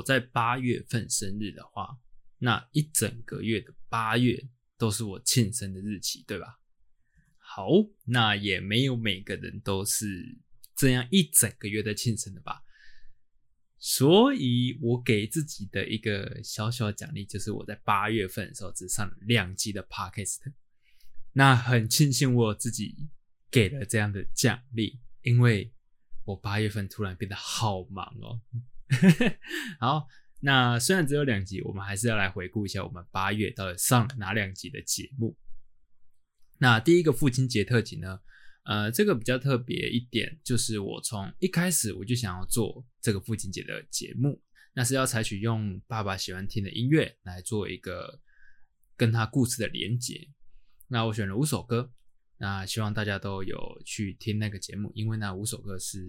我在八月份生日的话，那一整个月的八月都是我庆生的日期，对吧？好，那也没有每个人都是这样一整个月的庆生的吧。所以我给自己的一个小小奖励，就是我在八月份的时候只上了两集的 podcast。那很庆幸我自己给了这样的奖励，因为我八月份突然变得好忙哦。好，那虽然只有两集，我们还是要来回顾一下我们八月到底上哪两集的节目。那第一个父亲节特辑呢？呃，这个比较特别一点，就是我从一开始我就想要做这个父亲节的节目，那是要采取用爸爸喜欢听的音乐来做一个跟他故事的连接。那我选了五首歌，那希望大家都有去听那个节目，因为那五首歌是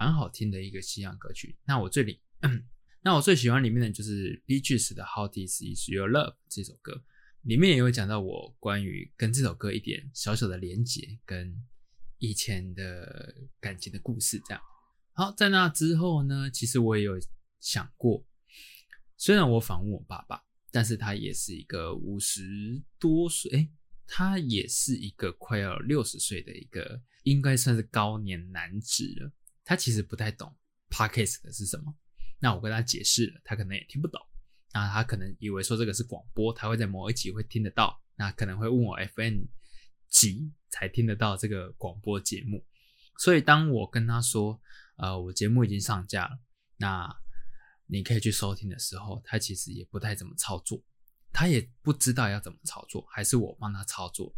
蛮好听的一个西洋歌曲。那我最里，那我最喜欢里面的就是 Beaches 的 How This Is Your Love 这首歌，里面也有讲到我关于跟这首歌一点小小的连接跟。以前的感情的故事，这样好。在那之后呢，其实我也有想过，虽然我访问我爸爸，但是他也是一个五十多岁，哎，他也是一个快要六十岁的一个，应该算是高年男子了。他其实不太懂 podcast 的是什么，那我跟他解释了，他可能也听不懂。那他可能以为说这个是广播，他会在某一集会听得到，那可能会问我 FN。几才听得到这个广播节目，所以当我跟他说，呃，我节目已经上架了，那你可以去收听的时候，他其实也不太怎么操作，他也不知道要怎么操作，还是我帮他操作。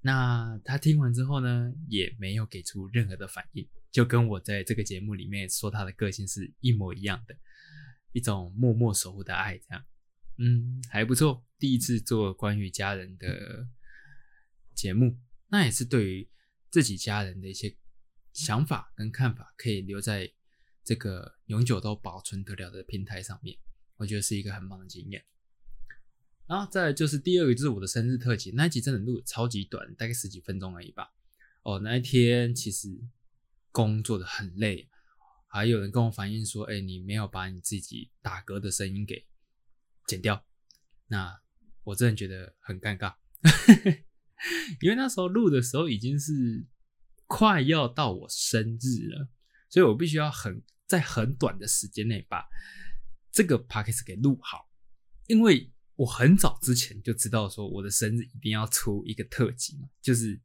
那他听完之后呢，也没有给出任何的反应，就跟我在这个节目里面说他的个性是一模一样的，一种默默守护的爱，这样，嗯，还不错。第一次做关于家人的。节目那也是对于自己家人的一些想法跟看法，可以留在这个永久都保存得了的平台上面，我觉得是一个很棒的经验。然后再就是第二个，就是我的生日特辑，那一集真的录超级短，大概十几分钟而已吧。哦，那一天其实工作的很累，还有人跟我反映说，哎，你没有把你自己打嗝的声音给剪掉，那我真的觉得很尴尬。因为那时候录的时候已经是快要到我生日了，所以我必须要很在很短的时间内把这个 p a c k a g e 给录好。因为我很早之前就知道说我的生日一定要出一个特辑嘛，就是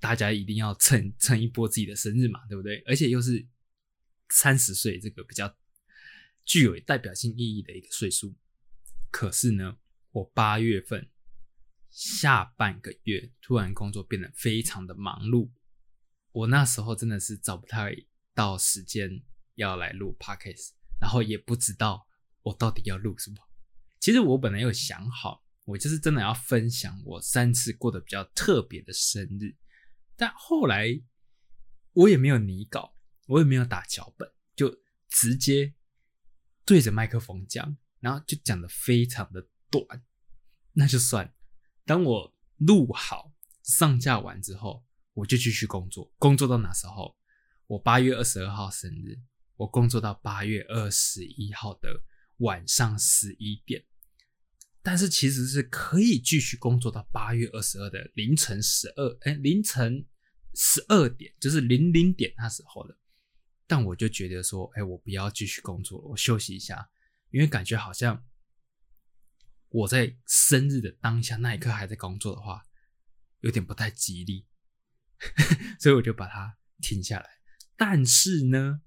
大家一定要蹭蹭一波自己的生日嘛，对不对？而且又是三十岁这个比较具有代表性意义的一个岁数。可是呢，我八月份。下半个月突然工作变得非常的忙碌，我那时候真的是找不太到时间要来录 podcast，然后也不知道我到底要录什么。其实我本来有想好，我就是真的要分享我三次过得比较特别的生日，但后来我也没有拟稿，我也没有打脚本，就直接对着麦克风讲，然后就讲的非常的短，那就算。当我录好上架完之后，我就继续工作。工作到哪时候？我八月二十二号生日，我工作到八月二十一号的晚上十一点。但是其实是可以继续工作到八月二十二的凌晨十二，哎，凌晨十二点，就是零零点那时候的。但我就觉得说，哎，我不要继续工作了，我休息一下，因为感觉好像。我在生日的当下那一刻还在工作的话，有点不太吉利，所以我就把它停下来。但是呢，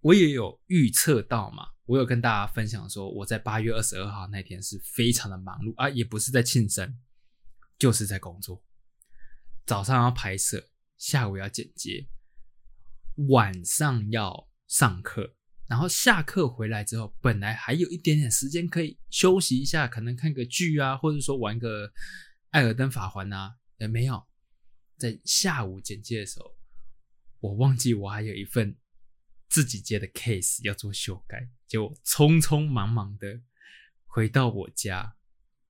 我也有预测到嘛，我有跟大家分享说，我在八月二十二号那天是非常的忙碌啊，也不是在庆生，就是在工作。早上要拍摄，下午要剪接，晚上要上课。然后下课回来之后，本来还有一点点时间可以休息一下，可能看个剧啊，或者说玩个《艾尔登法环》啊，也没有。在下午剪接的时候，我忘记我还有一份自己接的 case 要做修改，就匆匆忙忙的回到我家，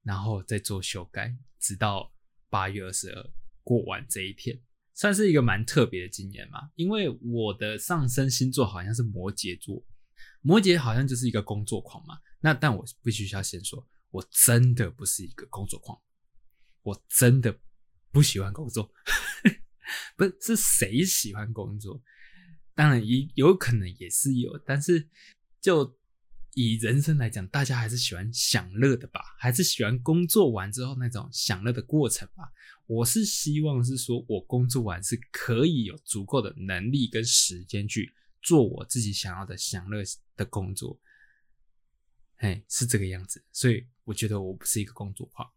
然后再做修改，直到八月二十二过完这一天。算是一个蛮特别的经验嘛。因为我的上升星座好像是摩羯座，摩羯好像就是一个工作狂嘛。那但我必须要先说，我真的不是一个工作狂，我真的不喜欢工作。不是是谁喜欢工作？当然也有可能也是有，但是就以人生来讲，大家还是喜欢享乐的吧，还是喜欢工作完之后那种享乐的过程吧。我是希望是说我工作完是可以有足够的能力跟时间去做我自己想要的享乐的工作。哎，是这个样子，所以我觉得我不是一个工作狂。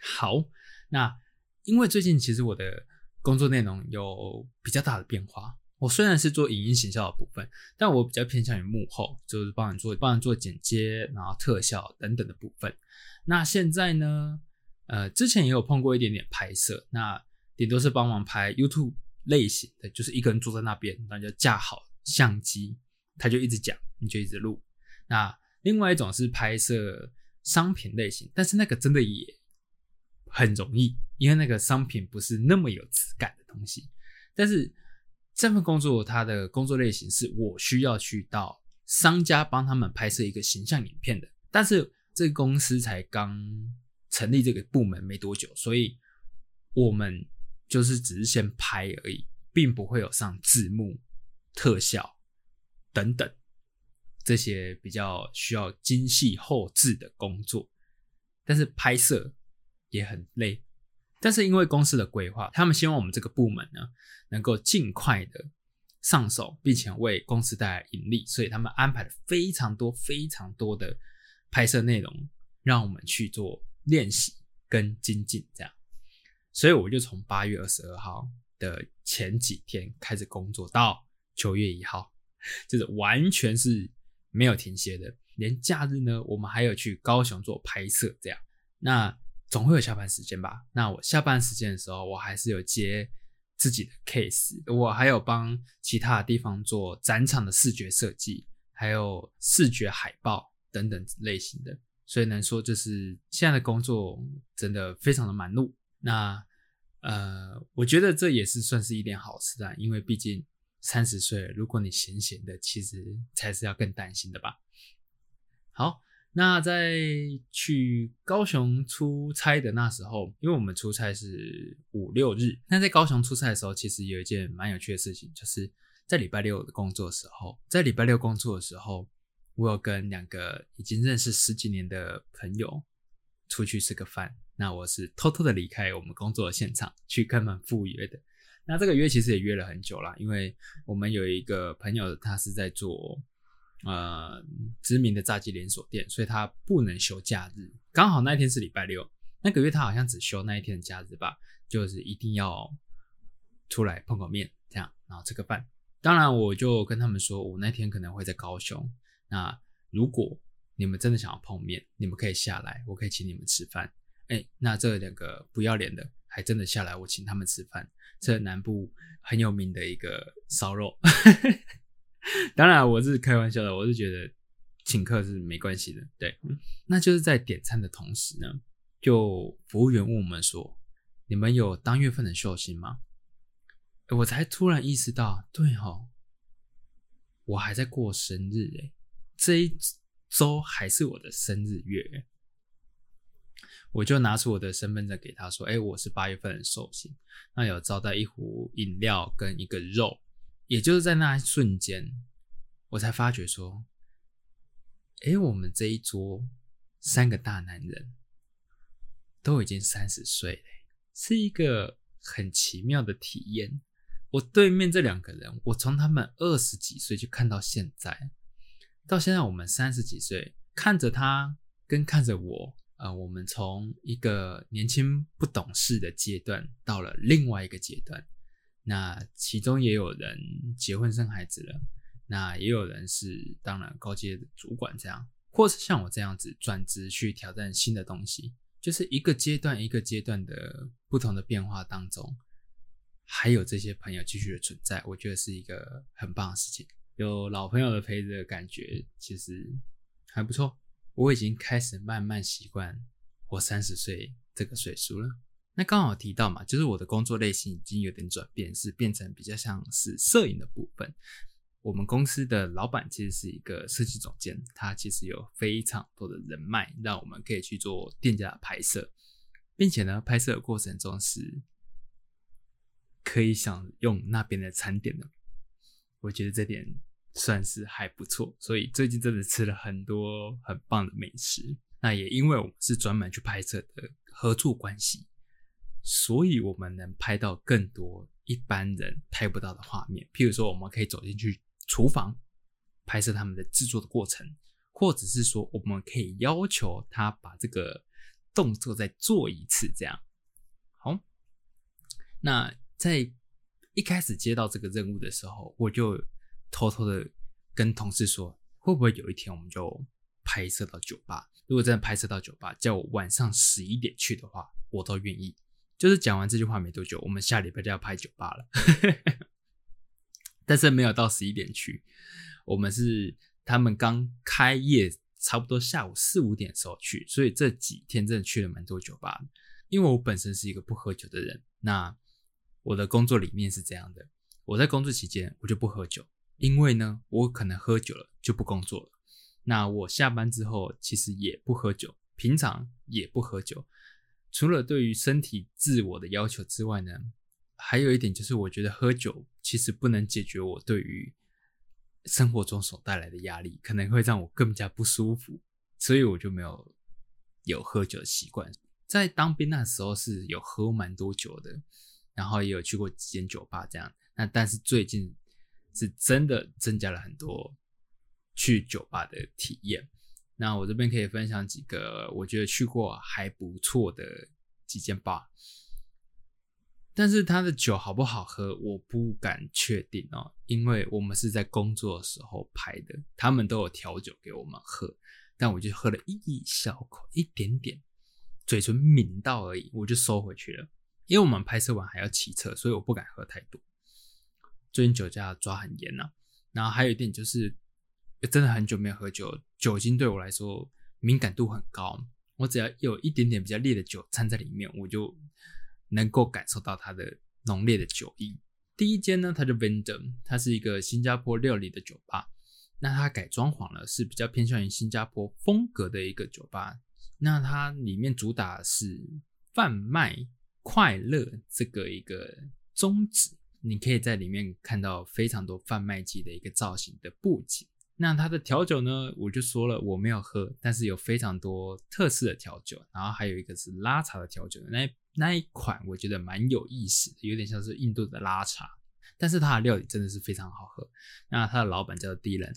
好，那。因为最近其实我的工作内容有比较大的变化。我虽然是做影音行销的部分，但我比较偏向于幕后，就是帮人做帮人做剪接，然后特效等等的部分。那现在呢，呃，之前也有碰过一点点拍摄，那顶多是帮忙拍 YouTube 类型的，就是一个人坐在那边，那就架好相机，他就一直讲，你就一直录。那另外一种是拍摄商品类型，但是那个真的也很容易。因为那个商品不是那么有质感的东西，但是这份工作它的工作类型是我需要去到商家帮他们拍摄一个形象影片的，但是这个公司才刚成立这个部门没多久，所以我们就是只是先拍而已，并不会有上字幕、特效等等这些比较需要精细后置的工作，但是拍摄也很累。但是因为公司的规划，他们希望我们这个部门呢能够尽快的上手，并且为公司带来盈利，所以他们安排了非常多非常多的拍摄内容，让我们去做练习跟精进。这样，所以我就从八月二十二号的前几天开始工作，到九月一号，就是完全是没有停歇的。连假日呢，我们还有去高雄做拍摄。这样，那。总会有下班时间吧？那我下班时间的时候，我还是有接自己的 case，我还有帮其他的地方做展场的视觉设计，还有视觉海报等等类型的。所以能说，就是现在的工作真的非常的忙碌。那呃，我觉得这也是算是一点好事啊，因为毕竟三十岁，如果你闲闲的，其实才是要更担心的吧。好。那在去高雄出差的那时候，因为我们出差是五六日。那在高雄出差的时候，其实有一件蛮有趣的事情，就是在礼拜六的工作的时候，在礼拜六工作的时候，我有跟两个已经认识十几年的朋友出去吃个饭。那我是偷偷的离开我们工作的现场，去跟他们赴约的。那这个约其实也约了很久了，因为我们有一个朋友，他是在做。呃，知名的炸鸡连锁店，所以他不能休假日。刚好那一天是礼拜六，那个月他好像只休那一天的假日吧，就是一定要出来碰个面，这样，然后吃个饭。当然，我就跟他们说，我那天可能会在高雄。那如果你们真的想要碰面，你们可以下来，我可以请你们吃饭。哎，那这两个不要脸的，还真的下来，我请他们吃饭。这南部很有名的一个烧肉。当然，我是开玩笑的，我是觉得请客是没关系的。对，那就是在点餐的同时呢，就服务员问我们说：“你们有当月份的寿星吗？”我才突然意识到，对哈，我还在过生日哎，这一周还是我的生日月，我就拿出我的身份证给他说：“哎，我是八月份的寿星，那有招待一壶饮料跟一个肉。”也就是在那一瞬间，我才发觉说：“哎，我们这一桌三个大男人都已经三十岁了，是一个很奇妙的体验。我对面这两个人，我从他们二十几岁就看到现在，到现在我们三十几岁，看着他跟看着我，呃，我们从一个年轻不懂事的阶段，到了另外一个阶段。”那其中也有人结婚生孩子了，那也有人是当然高阶主管这样，或是像我这样子转职去挑战新的东西，就是一个阶段一个阶段的不同的变化当中，还有这些朋友继续的存在，我觉得是一个很棒的事情。有老朋友的陪着，感觉其实还不错。我已经开始慢慢习惯我三十岁这个岁数了。那刚好提到嘛，就是我的工作类型已经有点转变，是变成比较像是摄影的部分。我们公司的老板其实是一个设计总监，他其实有非常多的人脉，让我们可以去做店家的拍摄，并且呢，拍摄的过程中是可以享用那边的餐点的。我觉得这点算是还不错，所以最近真的吃了很多很棒的美食。那也因为我们是专门去拍摄的合作关系，所以我们能拍到更多一般人拍不到的画面。譬如说，我们可以走进去厨房拍摄他们的制作的过程，或者是说，我们可以要求他把这个动作再做一次。这样好。那在一开始接到这个任务的时候，我就偷偷的跟同事说，会不会有一天我们就拍摄到酒吧？如果真的拍摄到酒吧，叫我晚上十一点去的话，我都愿意。就是讲完这句话没多久，我们下礼拜就要拍酒吧了，但是没有到十一点去。我们是他们刚开业，差不多下午四五点的时候去，所以这几天真的去了蛮多酒吧。因为我本身是一个不喝酒的人，那。我的工作理念是这样的：我在工作期间我就不喝酒，因为呢，我可能喝酒了就不工作了。那我下班之后其实也不喝酒，平常也不喝酒。除了对于身体自我的要求之外呢，还有一点就是我觉得喝酒其实不能解决我对于生活中所带来的压力，可能会让我更加不舒服，所以我就没有有喝酒的习惯。在当兵那时候是有喝蛮多酒的。然后也有去过几间酒吧，这样。那但是最近是真的增加了很多去酒吧的体验。那我这边可以分享几个我觉得去过还不错的几间吧。但是它的酒好不好喝，我不敢确定哦，因为我们是在工作的时候拍的，他们都有调酒给我们喝，但我就喝了一小口，一点点，嘴唇抿到而已，我就收回去了。因为我们拍摄完还要骑车，所以我不敢喝太多。最近酒驾抓很严呐，然后还有一点就是，真的很久没有喝酒，酒精对我来说敏感度很高。我只要有一点点比较烈的酒掺在里面，我就能够感受到它的浓烈的酒意。第一间呢，它叫 Vendor，它是一个新加坡料理的酒吧。那它改装潢了，是比较偏向于新加坡风格的一个酒吧。那它里面主打是贩卖。快乐这个一个宗旨，你可以在里面看到非常多贩卖机的一个造型的布景。那它的调酒呢，我就说了我没有喝，但是有非常多特色的调酒，然后还有一个是拉茶的调酒，那那一款我觉得蛮有意思的，有点像是印度的拉茶，但是它的料理真的是非常好喝。那它的老板叫做 Dylan，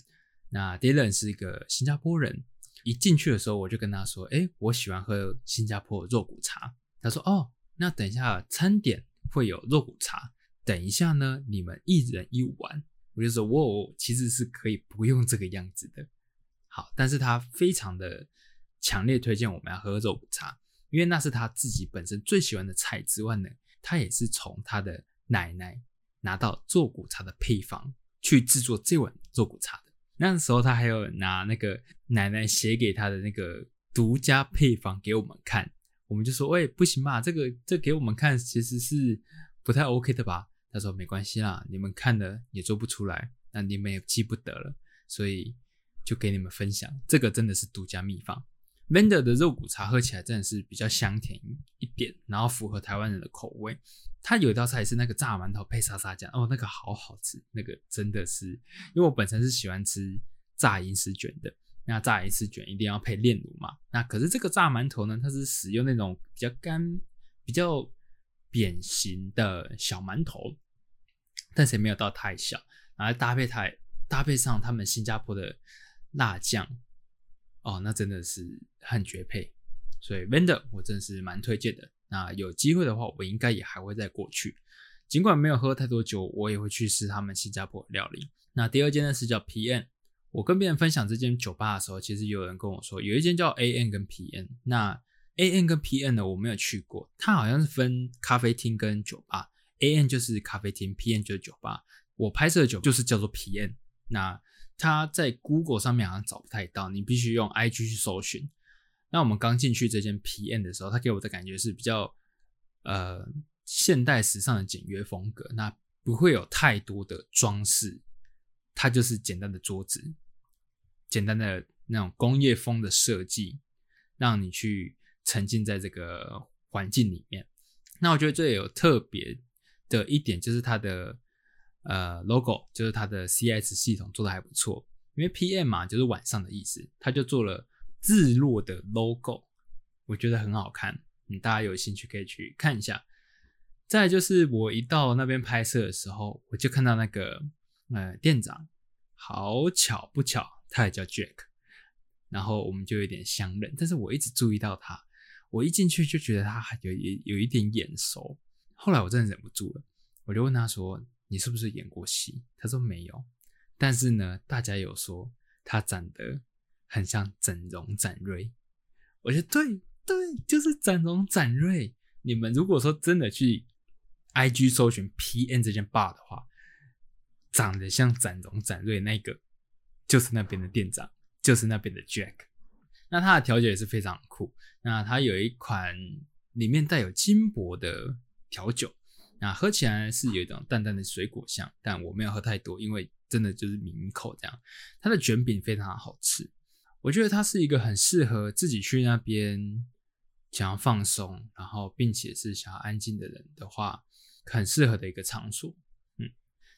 那 Dylan 是一个新加坡人，一进去的时候我就跟他说，哎，我喜欢喝新加坡肉骨茶。他说，哦。那等一下，餐点会有肉骨茶。等一下呢，你们一人一碗。我就说，哇，其实是可以不用这个样子的。好，但是他非常的强烈推荐我们要喝肉骨茶，因为那是他自己本身最喜欢的菜之外呢，他也是从他的奶奶拿到肉骨茶的配方去制作这碗肉骨茶的。那时候他还有拿那个奶奶写给他的那个独家配方给我们看。我们就说，喂，不行吧？这个这给我们看，其实是不太 OK 的吧？他说没关系啦，你们看了也做不出来，那你们也记不得了，所以就给你们分享。这个真的是独家秘方。Vendor 的肉骨茶喝起来真的是比较香甜一点，然后符合台湾人的口味。它有一道菜是那个炸馒头配沙沙酱，哦，那个好好吃，那个真的是，因为我本身是喜欢吃炸银丝卷的。那炸银丝卷一定要配炼乳嘛？那可是这个炸馒头呢？它是使用那种比较干、比较扁形的小馒头，但是也没有到太小，然后搭配它搭配上他们新加坡的辣酱，哦，那真的是很绝配。所以 Vendor 我真的是蛮推荐的。那有机会的话，我应该也还会再过去。尽管没有喝太多酒，我也会去试他们新加坡料理。那第二间呢是叫 P N。我跟别人分享这间酒吧的时候，其实有人跟我说，有一间叫 A N 跟 P N。那 A N 跟 P N 呢，我没有去过。它好像是分咖啡厅跟酒吧，A N 就是咖啡厅，P N 就是酒吧。我拍摄的酒就是叫做 P N。那它在 Google 上面好像找不太到，你必须用 I G 去搜寻。那我们刚进去这间 P N 的时候，它给我的感觉是比较呃现代时尚的简约风格，那不会有太多的装饰，它就是简单的桌子，简单的那种工业风的设计，让你去沉浸在这个环境里面。那我觉得这有特别的一点就是它的呃 logo，就是它的 CS 系统做的还不错，因为 PM 嘛就是晚上的意思，它就做了日落的 logo，我觉得很好看，嗯，大家有兴趣可以去看一下。再就是我一到那边拍摄的时候，我就看到那个呃店长，好巧不巧，他也叫 Jack，然后我们就有点相认，但是我一直注意到他。我一进去就觉得他有有有一点眼熟，后来我真的忍不住了，我就问他说：“你是不是演过戏？”他说没有，但是呢，大家有说他长得很像整容展瑞。我觉得对对，就是整容展瑞。你们如果说真的去 IG 搜寻 PN 这间 bar 的话，长得像整容展瑞那个，就是那边的店长，就是那边的 Jack。那他的调酒也是非常酷。那他有一款里面带有金箔的调酒，那喝起来是有一种淡淡的水果香，但我没有喝太多，因为真的就是抿一口这样。它的卷饼非常好吃，我觉得它是一个很适合自己去那边想要放松，然后并且是想要安静的人的话，很适合的一个场所。嗯，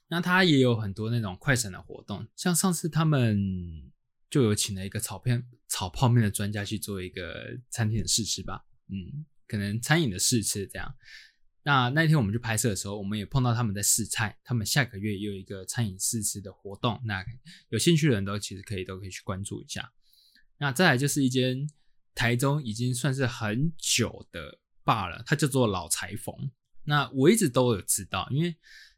那它也有很多那种快闪的活动，像上次他们。就有请了一个炒片、炒泡面的专家去做一个餐厅的试吃吧，嗯，可能餐饮的试吃这样。那那天我们去拍摄的时候，我们也碰到他们在试菜，他们下个月也有一个餐饮试吃的活动，那有兴趣的人都其实可以都可以去关注一下。那再来就是一间台中已经算是很久的坝了，它叫做老裁缝。那我一直都有知道，因为。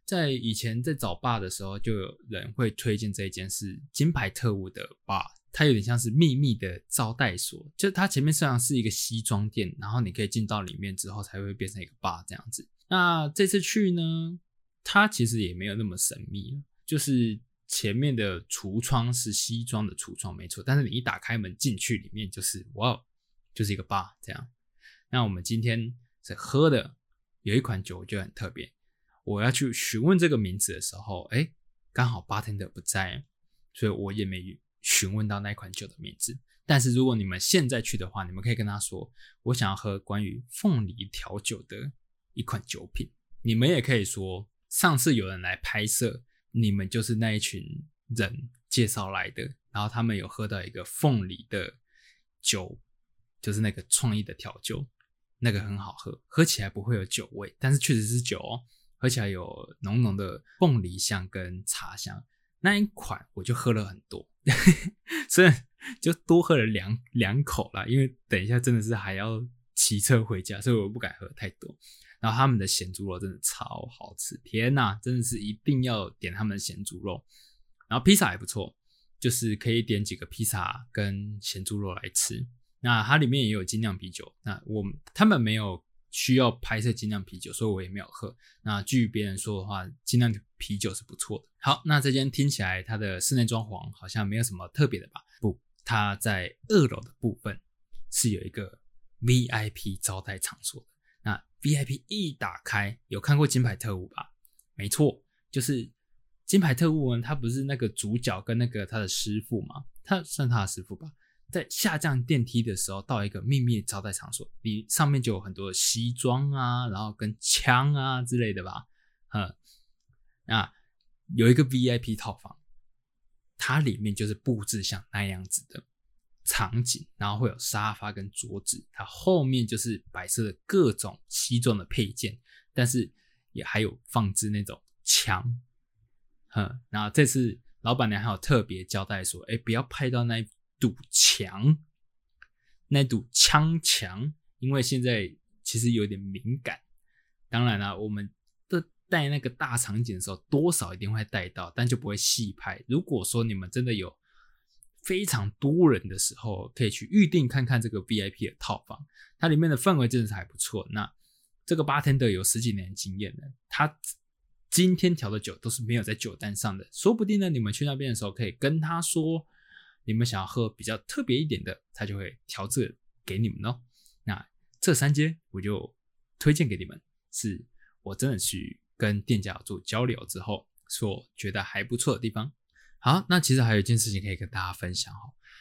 在以前在找爸的时候，就有人会推荐这一间是金牌特务的爸，它有点像是秘密的招待所，就它前面实际上是一个西装店，然后你可以进到里面之后才会变成一个爸这样子。那这次去呢，它其实也没有那么神秘，就是前面的橱窗是西装的橱窗没错，但是你一打开门进去，里面就是哇，就是一个爸这样。那我们今天在喝的有一款酒就很特别。我要去询问这个名字的时候，哎，刚好 bartender 不在，所以我也没询问到那款酒的名字。但是如果你们现在去的话，你们可以跟他说，我想要喝关于凤梨调酒的一款酒品。你们也可以说，上次有人来拍摄，你们就是那一群人介绍来的，然后他们有喝到一个凤梨的酒，就是那个创意的调酒，那个很好喝，喝起来不会有酒味，但是确实是酒哦。喝起来有浓浓的凤梨香跟茶香，那一款我就喝了很多，所以就多喝了两两口啦。因为等一下真的是还要骑车回家，所以我不敢喝太多。然后他们的咸猪肉真的超好吃，天呐，真的是一定要点他们的咸猪肉。然后披萨也不错，就是可以点几个披萨跟咸猪肉来吃。那它里面也有精酿啤酒，那我他们没有。需要拍摄精酿啤酒，所以我也没有喝。那据别人说的话，精酿啤酒是不错的。好，那这间听起来它的室内装潢好像没有什么特别的吧？不，它在二楼的部分是有一个 VIP 招待场所的。那 VIP 一打开，有看过《金牌特务》吧？没错，就是《金牌特务》呢。他不是那个主角跟那个他的师傅吗？他算他的师傅吧？在下降电梯的时候，到一个秘密招待场所，里上面就有很多西装啊，然后跟枪啊之类的吧，嗯，那有一个 VIP 套房，它里面就是布置像那样子的场景，然后会有沙发跟桌子，它后面就是摆设的各种西装的配件，但是也还有放置那种枪，嗯，然后这次老板娘还有特别交代说，哎，不要拍到那。堵墙，那堵枪墙，因为现在其实有点敏感。当然了，我们的带那个大场景的时候，多少一定会带到，但就不会细拍。如果说你们真的有非常多人的时候，可以去预定看看这个 VIP 的套房，它里面的氛围真的是还不错。那这个 bartender 有十几年经验了，他今天调的酒都是没有在酒单上的，说不定呢，你们去那边的时候可以跟他说。你们想要喝比较特别一点的，他就会调制给你们哦。那这三间我就推。荐给你们，是我真的去跟店家做交流之后，所觉得还不错的地方。好，那其实还有一件事情可以跟大家分享哈。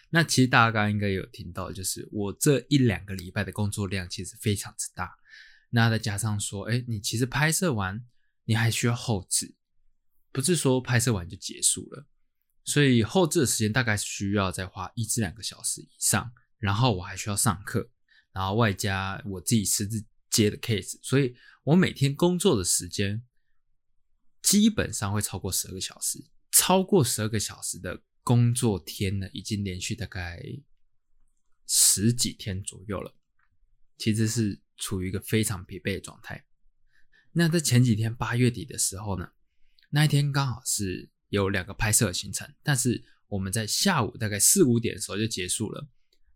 那其实大家刚刚应该有听到，就是我这一两个礼拜的工作量其实非常之大。那再加上说，哎，你其实拍摄完，你还需要后置，不是说拍摄完就结束了。所以后置的时间大概需要再花一至两个小时以上。然后我还需要上课，然后外加我自己私自接的 case，所以我每天工作的时间基本上会超过十二个小时。超过十二个小时的工作天呢，已经连续大概十几天左右了，其实是处于一个非常疲惫的状态。那在前几天八月底的时候呢，那一天刚好是有两个拍摄行程，但是我们在下午大概四五点的时候就结束了。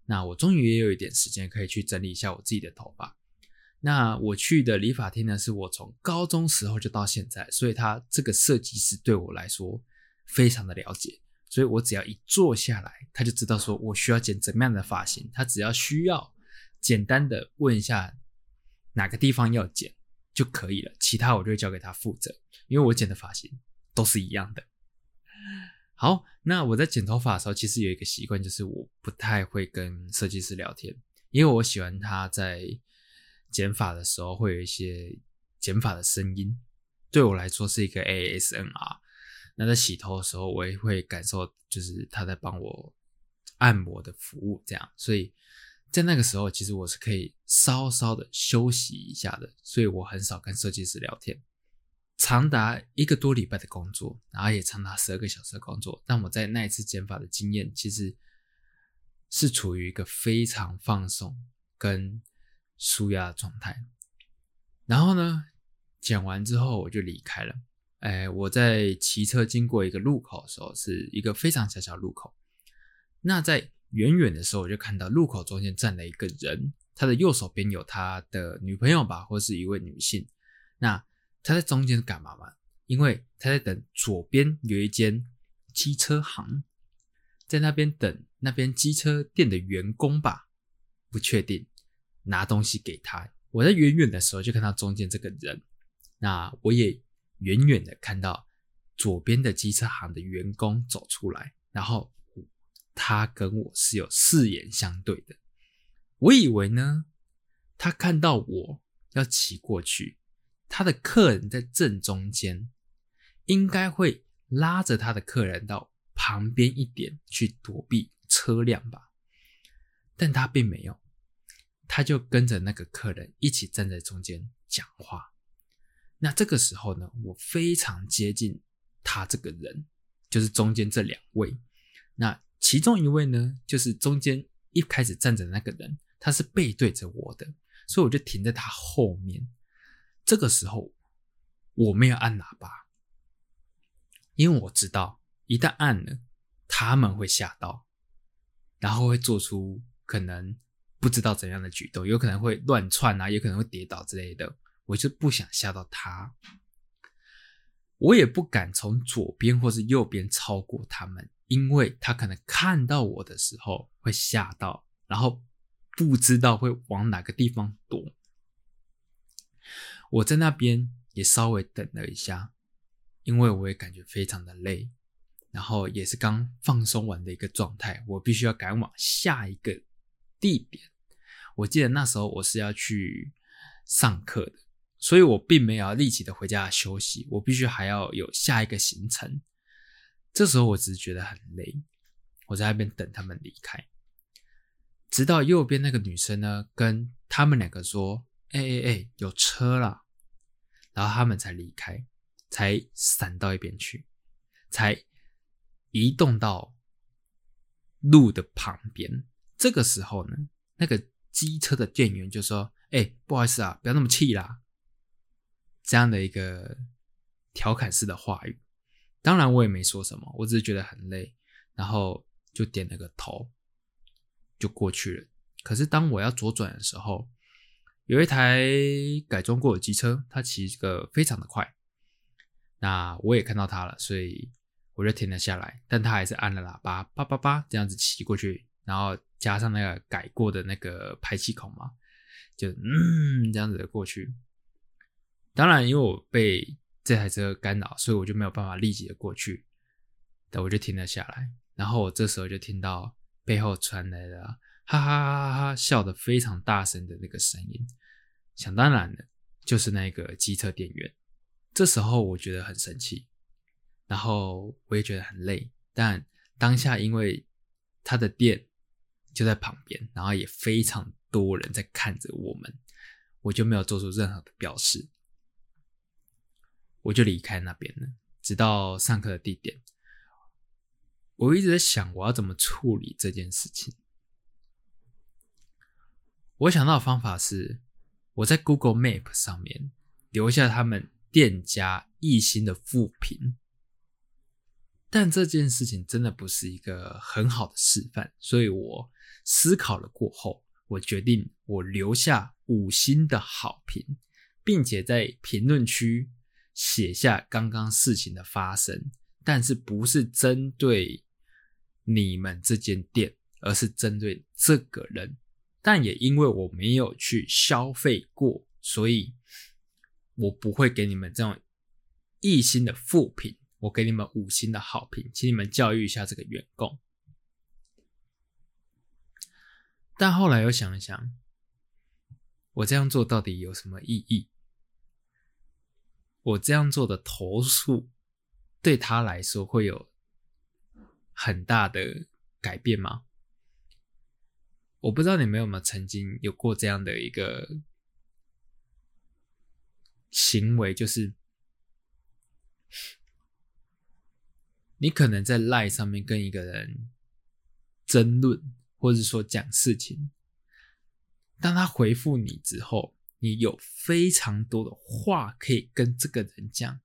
那我终于也有一点时间可以去整理一下我自己的头发。那我去的理发厅呢，是我从高中时候就到现在，所以他这个设计师对我来说。非常的了解，所以我只要一坐下来，他就知道说我需要剪怎么样的发型。他只要需要简单的问一下哪个地方要剪就可以了，其他我就会交给他负责，因为我剪的发型都是一样的。好，那我在剪头发的时候，其实有一个习惯，就是我不太会跟设计师聊天，因为我喜欢他在剪发的时候会有一些剪发的声音，对我来说是一个 ASMR。那在洗头的时候，我也会感受，就是他在帮我按摩的服务，这样。所以在那个时候，其实我是可以稍稍的休息一下的。所以我很少跟设计师聊天。长达一个多礼拜的工作，然后也长达十二个小时的工作，但我在那一次减法的经验，其实是处于一个非常放松跟舒压的状态。然后呢，剪完之后我就离开了。哎，我在骑车经过一个路口的时候，是一个非常小小路口。那在远远的时候，我就看到路口中间站了一个人，他的右手边有他的女朋友吧，或是一位女性。那他在中间干嘛嘛？因为他在等左边有一间机车行，在那边等那边机车店的员工吧，不确定拿东西给他。我在远远的时候就看到中间这个人，那我也。远远的看到左边的机车行的员工走出来，然后他跟我是有四眼相对的。我以为呢，他看到我要骑过去，他的客人在正中间，应该会拉着他的客人到旁边一点去躲避车辆吧。但他并没有，他就跟着那个客人一起站在中间讲话。那这个时候呢，我非常接近他这个人，就是中间这两位。那其中一位呢，就是中间一开始站着那个人，他是背对着我的，所以我就停在他后面。这个时候我没有按喇叭，因为我知道一旦按了，他们会吓到，然后会做出可能不知道怎样的举动，有可能会乱窜啊，也可能会跌倒之类的。我就不想吓到他，我也不敢从左边或是右边超过他们，因为他可能看到我的时候会吓到，然后不知道会往哪个地方躲。我在那边也稍微等了一下，因为我也感觉非常的累，然后也是刚放松完的一个状态，我必须要赶往下一个地点。我记得那时候我是要去上课的。所以我并没有立即的回家休息，我必须还要有下一个行程。这时候我只是觉得很累，我在那边等他们离开，直到右边那个女生呢跟他们两个说：“哎哎哎，有车了。”然后他们才离开，才闪到一边去，才移动到路的旁边。这个时候呢，那个机车的店员就说：“哎，不好意思啊，不要那么气啦。”这样的一个调侃式的话语，当然我也没说什么，我只是觉得很累，然后就点了个头，就过去了。可是当我要左转的时候，有一台改装过的机车，它骑个非常的快，那我也看到它了，所以我就停了下来。但他还是按了喇叭，叭叭叭这样子骑过去，然后加上那个改过的那个排气孔嘛，就嗯这样子的过去。当然，因为我被这台车干扰，所以我就没有办法立即的过去，但我就停了下来。然后我这时候就听到背后传来了哈哈哈哈笑得非常大声的那个声音，想当然的，就是那个机车店员。这时候我觉得很生气，然后我也觉得很累，但当下因为他的店就在旁边，然后也非常多人在看着我们，我就没有做出任何的表示，我就离开那边了，直到上课的地点。我一直在想我要怎么处理这件事情。我想到的方法是，我在 Google Map 上面留下他们店家一星的负评。但这件事情真的不是一个很好的示范，所以我思考了过后，我决定我留下五星的好评，并且在评论区写下刚刚事情的发生，但是不是针对。你们这间店，而是针对这个人，但也因为我没有去消费过，所以我不会给你们这种一星的负评，我给你们五星的好评，请你们教育一下这个员工。但后来又想一想，我这样做到底有什么意义？我这样做的投诉对他来说会有？很大的改变吗？我不知道你们有没有曾经有过这样的一个行为，就是你可能在赖上面跟一个人争论，或者说讲事情，当他回复你之后，你有非常多的话可以跟这个人讲，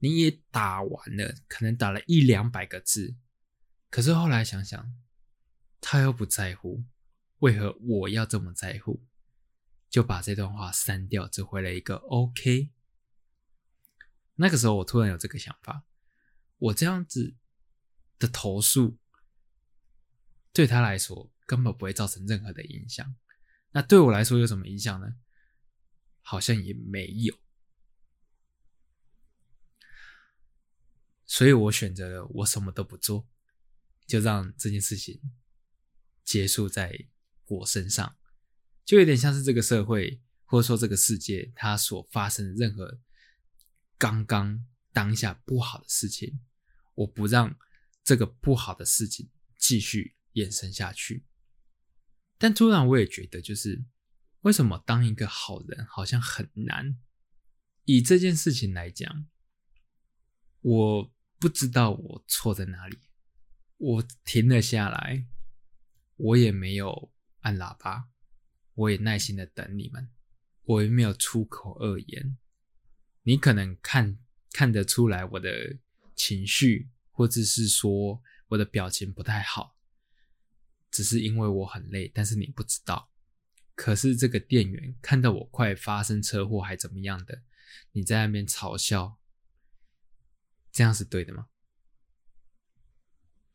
你也打完了，可能打了一两百个字。可是后来想想，他又不在乎，为何我要这么在乎？就把这段话删掉，只回了一个 “OK”。那个时候我突然有这个想法：我这样子的投诉，对他来说根本不会造成任何的影响。那对我来说有什么影响呢？好像也没有。所以我选择了我什么都不做。就让这件事情结束在我身上，就有点像是这个社会或者说这个世界，它所发生的任何刚刚当下不好的事情，我不让这个不好的事情继续延伸下去。但突然我也觉得，就是为什么当一个好人好像很难？以这件事情来讲，我不知道我错在哪里。我停了下来，我也没有按喇叭，我也耐心的等你们，我也没有出口恶言。你可能看看得出来我的情绪，或者是说我的表情不太好，只是因为我很累，但是你不知道。可是这个店员看到我快发生车祸还怎么样的，你在那边嘲笑，这样是对的吗？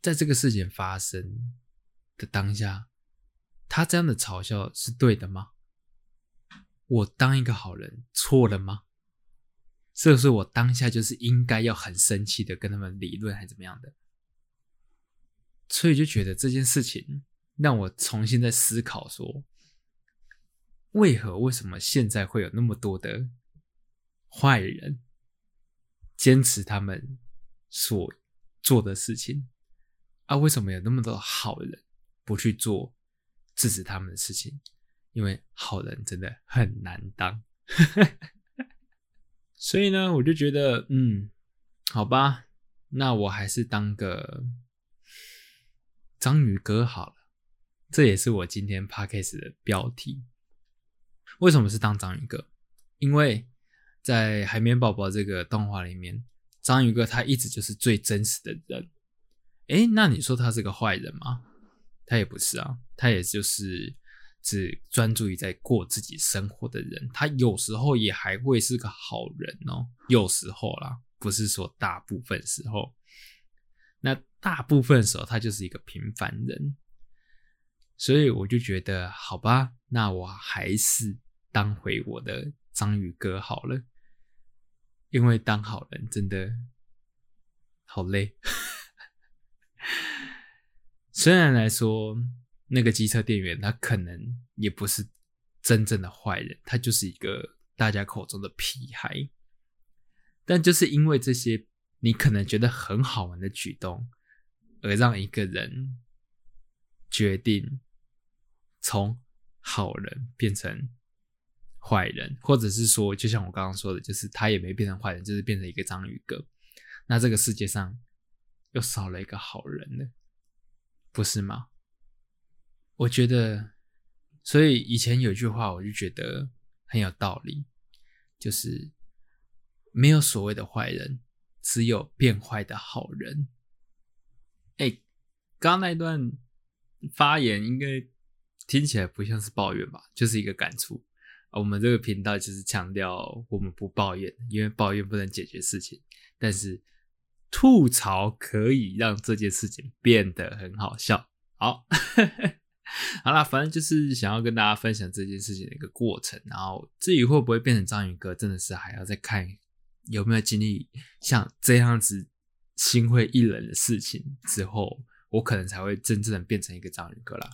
在这个事情发生的当下，他这样的嘲笑是对的吗？我当一个好人错了吗？是不是我当下就是应该要很生气的跟他们理论，还怎么样的？所以就觉得这件事情让我重新在思考：说为何为什么现在会有那么多的坏人坚持他们所做的事情？啊，为什么有那么多好人不去做制止他们的事情？因为好人真的很难当。所以呢，我就觉得，嗯，好吧，那我还是当个章鱼哥好了。这也是我今天 podcast 的标题。为什么是当章鱼哥？因为在海绵宝宝这个动画里面，章鱼哥他一直就是最真实的人。哎，那你说他是个坏人吗？他也不是啊，他也就是只专注于在过自己生活的人。他有时候也还会是个好人哦，有时候啦，不是说大部分时候。那大部分时候他就是一个平凡人。所以我就觉得，好吧，那我还是当回我的章鱼哥好了，因为当好人真的好累。虽然来说，那个机车店员他可能也不是真正的坏人，他就是一个大家口中的皮孩，但就是因为这些你可能觉得很好玩的举动，而让一个人决定从好人变成坏人，或者是说，就像我刚刚说的，就是他也没变成坏人，就是变成一个章鱼哥，那这个世界上又少了一个好人了。不是吗？我觉得，所以以前有句话，我就觉得很有道理，就是没有所谓的坏人，只有变坏的好人。哎，刚刚那段发言应该听起来不像是抱怨吧？就是一个感触。我们这个频道就是强调我们不抱怨，因为抱怨不能解决事情，但是。吐槽可以让这件事情变得很好笑。好，好了，反正就是想要跟大家分享这件事情的一个过程。然后至于会不会变成章鱼哥，真的是还要再看有没有经历像这样子心灰意冷的事情之后，我可能才会真正的变成一个章鱼哥啦。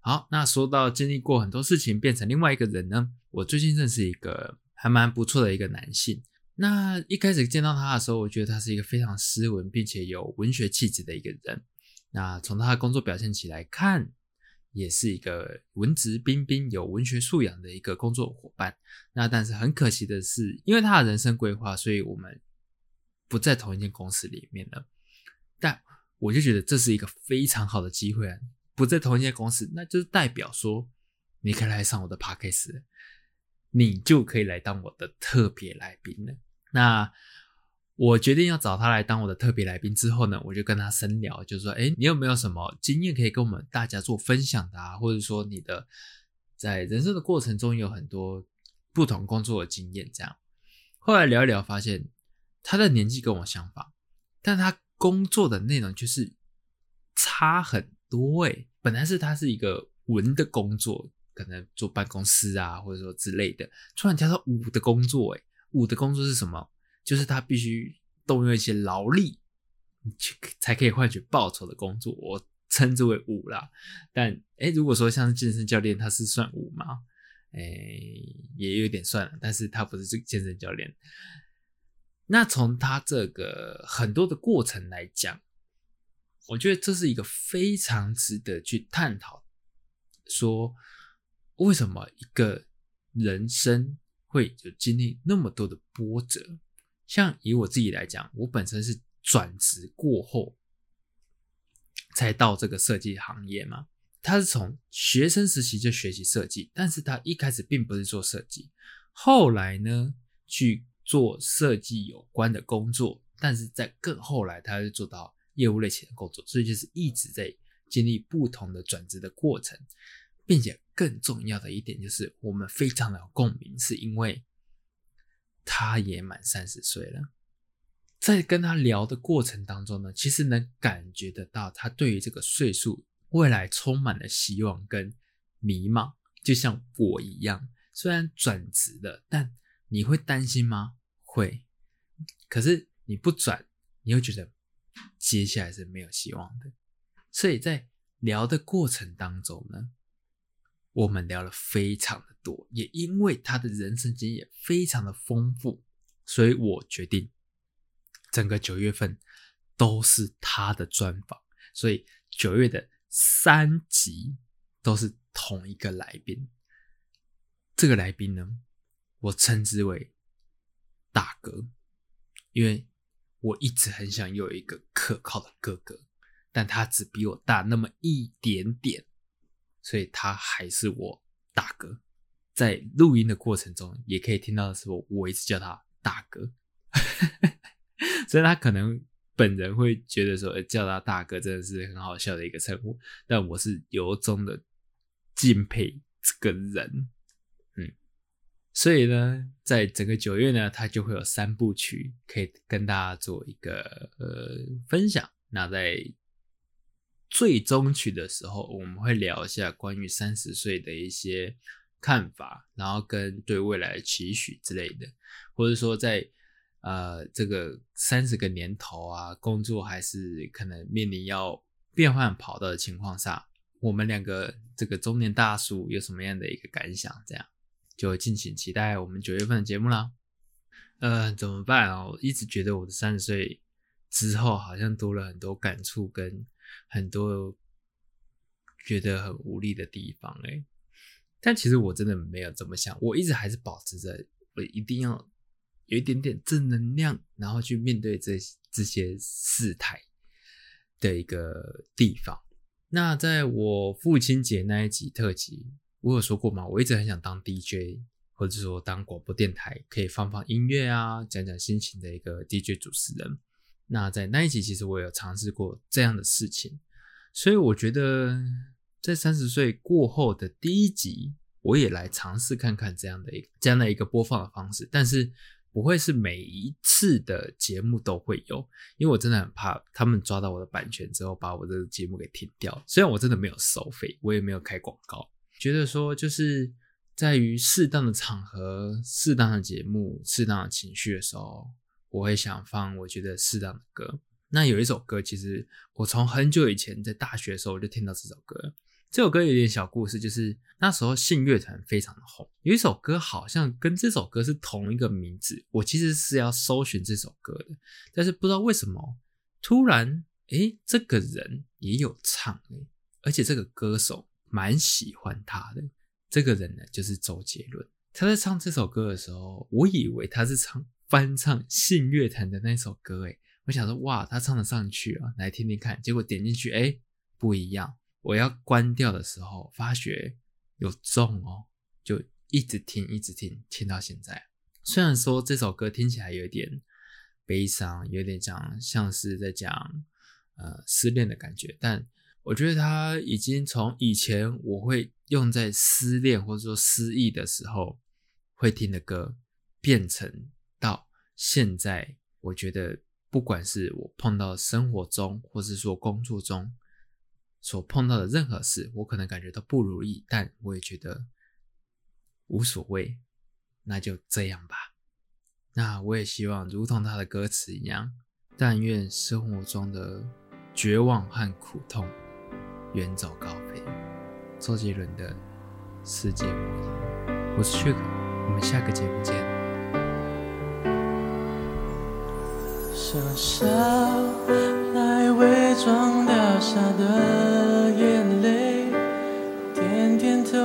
好，那说到经历过很多事情变成另外一个人呢，我最近认识一个还蛮不错的一个男性。那一开始见到他的时候，我觉得他是一个非常斯文并且有文学气质的一个人。那从他的工作表现起来看，也是一个文质彬彬、有文学素养的一个工作伙伴。那但是很可惜的是，因为他的人生规划，所以我们不在同一间公司里面了。但我就觉得这是一个非常好的机会啊！不在同一间公司，那就是代表说你可以来上我的 podcast。你就可以来当我的特别来宾了。那我决定要找他来当我的特别来宾之后呢，我就跟他深聊，就是说：“哎，你有没有什么经验可以跟我们大家做分享的啊？或者说你的在人生的过程中有很多不同工作的经验？”这样，后来聊一聊，发现他的年纪跟我相仿，但他工作的内容就是差很多。诶本来是他是一个文的工作。可能坐办公室啊，或者说之类的，突然加到武的工作，诶五的工作是什么？就是他必须动用一些劳力，去才可以换取报酬的工作，我称之为五啦。但哎，如果说像健身教练，他是算五吗？哎，也有点算了，但是他不是这个健身教练。那从他这个很多的过程来讲，我觉得这是一个非常值得去探讨，说。为什么一个人生会有经历那么多的波折？像以我自己来讲，我本身是转职过后才到这个设计行业嘛。他是从学生时期就学习设计，但是他一开始并不是做设计，后来呢去做设计有关的工作，但是在更后来，他是做到业务类型的工作，所以就是一直在经历不同的转职的过程。并且更重要的一点就是，我们非常的有共鸣，是因为他也满三十岁了。在跟他聊的过程当中呢，其实能感觉得到他对于这个岁数未来充满了希望跟迷茫，就像我一样。虽然转职了，但你会担心吗？会。可是你不转，你会觉得接下来是没有希望的。所以在聊的过程当中呢。我们聊了非常的多，也因为他的人生经验非常的丰富，所以我决定整个九月份都是他的专访，所以九月的三集都是同一个来宾。这个来宾呢，我称之为大哥，因为我一直很想有一个可靠的哥哥，但他只比我大那么一点点。所以他还是我大哥，在录音的过程中也可以听到的时候，我一直叫他大哥，所以他可能本人会觉得说叫他大哥真的是很好笑的一个称呼，但我是由衷的敬佩这个人，嗯，所以呢，在整个九月呢，他就会有三部曲可以跟大家做一个呃分享，那在。最终曲的时候，我们会聊一下关于三十岁的一些看法，然后跟对未来的期许之类的，或者说在呃这个三十个年头啊，工作还是可能面临要变换跑道的情况下，我们两个这个中年大叔有什么样的一个感想？这样就敬请期待我们九月份的节目啦。呃，怎么办啊？我一直觉得我的三十岁之后好像多了很多感触跟很多觉得很无力的地方哎，但其实我真的没有这么想，我一直还是保持着我一定要有一点点正能量，然后去面对这这些事态的一个地方。那在我父亲节那一集特辑，我有说过吗？我一直很想当 DJ。或者说当广播电台可以放放音乐啊，讲讲心情的一个 DJ 主持人。那在那一集，其实我有尝试过这样的事情，所以我觉得在三十岁过后的第一集，我也来尝试看看这样的一个这样的一个播放的方式。但是不会是每一次的节目都会有，因为我真的很怕他们抓到我的版权之后，把我的节目给停掉。虽然我真的没有收费，我也没有开广告，觉得说就是。在于适当的场合、适当的节目、适当的情绪的时候，我会想放我觉得适当的歌。那有一首歌，其实我从很久以前在大学的时候我就听到这首歌。这首歌有点小故事，就是那时候信乐团非常的红，有一首歌好像跟这首歌是同一个名字。我其实是要搜寻这首歌的，但是不知道为什么突然，诶，这个人也有唱诶，而且这个歌手蛮喜欢他的。这个人呢，就是周杰伦。他在唱这首歌的时候，我以为他是唱翻唱信乐团的那首歌，诶，我想说，哇，他唱得上去啊，来听听看。结果点进去，哎，不一样。我要关掉的时候，发觉有中哦，就一直听，一直听，听到现在。虽然说这首歌听起来有点悲伤，有点讲像是在讲呃失恋的感觉，但。我觉得他已经从以前我会用在失恋或者说失意的时候会听的歌，变成到现在，我觉得不管是我碰到生活中或是说工作中所碰到的任何事，我可能感觉到不如意，但我也觉得无所谓，那就这样吧。那我也希望如同他的歌词一样，但愿生活中的绝望和苦痛。远走高飞，周杰伦的世界末日。我是薛克，我们下个节目见。小小来伪装掉下的眼泪，点点头，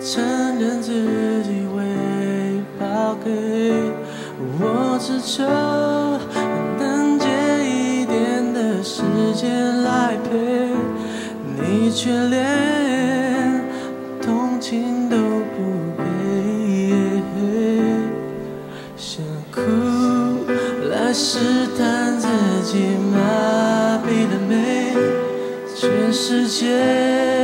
承认自己会抛给我，只求能借一点的时间来陪。你却连麻痹了没？全世界